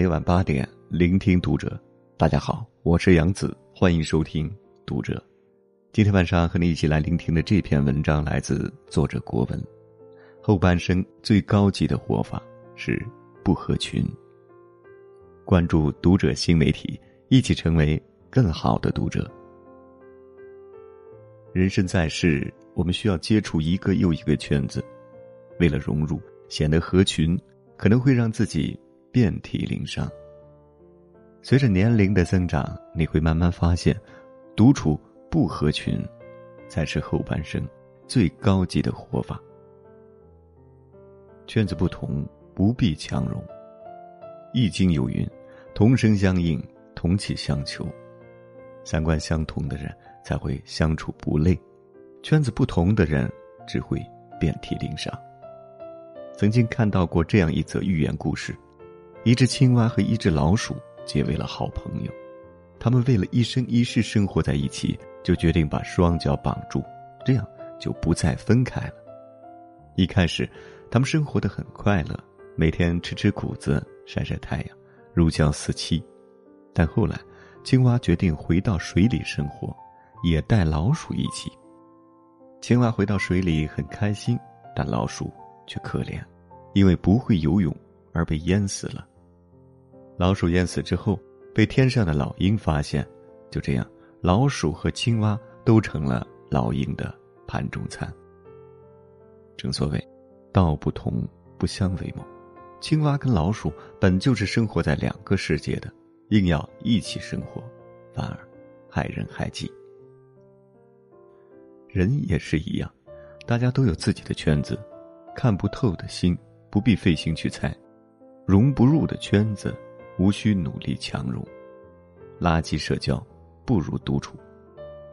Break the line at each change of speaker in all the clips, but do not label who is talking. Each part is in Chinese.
每晚八点，聆听读者。大家好，我是杨子，欢迎收听读者。今天晚上和你一起来聆听的这篇文章来自作者国文。后半生最高级的活法是不合群。关注读者新媒体，一起成为更好的读者。人生在世，我们需要接触一个又一个圈子，为了融入，显得合群，可能会让自己遍体鳞伤。随着年龄的增长，你会慢慢发现，独处不合群，才是后半生最高级的活法。圈子不同，不必强融。《易经》有云：“同声相应，同气相求。”三观相同的人才会相处不累，圈子不同的人只会遍体鳞伤。曾经看到过这样一则寓言故事：一只青蛙和一只老鼠。结为了好朋友，他们为了一生一世生活在一起，就决定把双脚绑住，这样就不再分开了。一开始，他们生活的很快乐，每天吃吃谷子，晒晒太阳，如胶似漆。但后来，青蛙决定回到水里生活，也带老鼠一起。青蛙回到水里很开心，但老鼠却可怜，因为不会游泳而被淹死了。老鼠淹死之后，被天上的老鹰发现，就这样，老鼠和青蛙都成了老鹰的盘中餐。正所谓，道不同不相为谋。青蛙跟老鼠本就是生活在两个世界的，硬要一起生活，反而害人害己。人也是一样，大家都有自己的圈子，看不透的心不必费心去猜，融不入的圈子。无需努力强融，垃圾社交不如独处。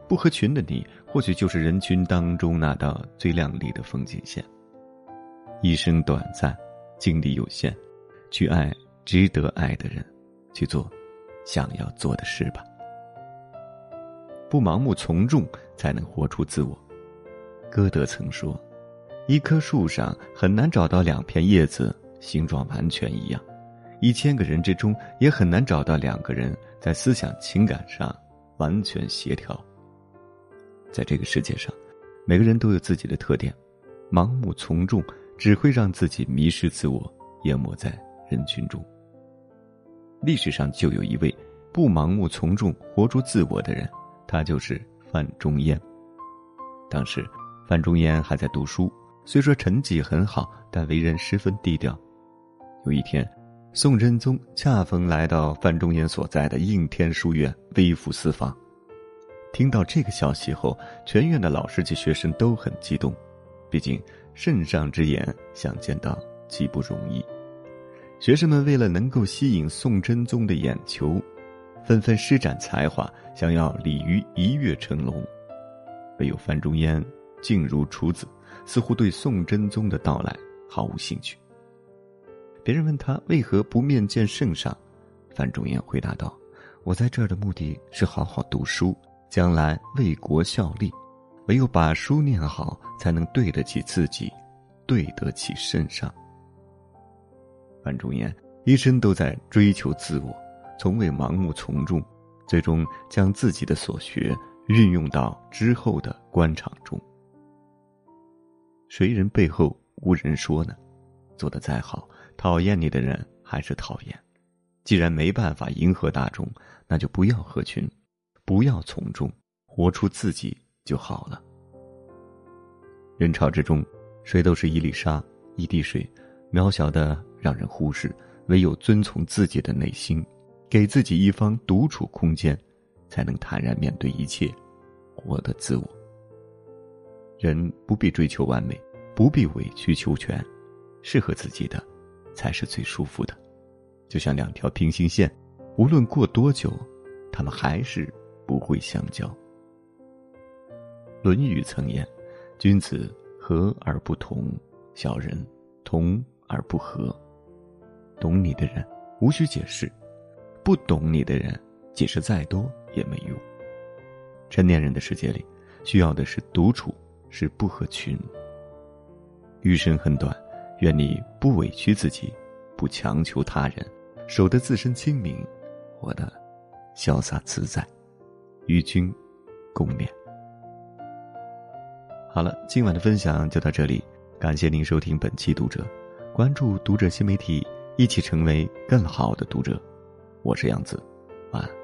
不合群的你，或许就是人群当中那道最亮丽的风景线。一生短暂，精力有限，去爱值得爱的人，去做想要做的事吧。不盲目从众，才能活出自我。歌德曾说：“一棵树上很难找到两片叶子形状完全一样。”一千个人之中，也很难找到两个人在思想情感上完全协调。在这个世界上，每个人都有自己的特点，盲目从众只会让自己迷失自我，淹没在人群中。历史上就有一位不盲目从众、活出自我的人，他就是范仲淹。当时，范仲淹还在读书，虽说成绩很好，但为人十分低调。有一天。宋真宗恰逢来到范仲淹所在的应天书院，微服私访。听到这个消息后，全院的老师及学生都很激动，毕竟圣上之言，想见到极不容易。学生们为了能够吸引宋真宗的眼球，纷纷施展才华，想要鲤鱼一跃成龙。唯有范仲淹静如处子，似乎对宋真宗的到来毫无兴趣。别人问他为何不面见圣上，范仲淹回答道：“我在这儿的目的是好好读书，将来为国效力。唯有把书念好，才能对得起自己，对得起圣上。”范仲淹一生都在追求自我，从未盲目从众，最终将自己的所学运用到之后的官场中。谁人背后无人说呢？做的再好。讨厌你的人还是讨厌，既然没办法迎合大众，那就不要合群，不要从众，活出自己就好了。人潮之中，谁都是一粒沙，一滴水，渺小的让人忽视。唯有遵从自己的内心，给自己一方独处空间，才能坦然面对一切，活得自我。人不必追求完美，不必委曲求全，适合自己的。才是最舒服的，就像两条平行线，无论过多久，他们还是不会相交。《论语》曾言：“君子和而不同，小人同而不和。”懂你的人无需解释，不懂你的人解释再多也没用。成年人的世界里，需要的是独处，是不合群。余生很短。愿你不委屈自己，不强求他人，守得自身清明，活得潇洒自在，与君共勉。好了，今晚的分享就到这里，感谢您收听本期读者，关注读者新媒体，一起成为更好的读者。我是杨子，晚安。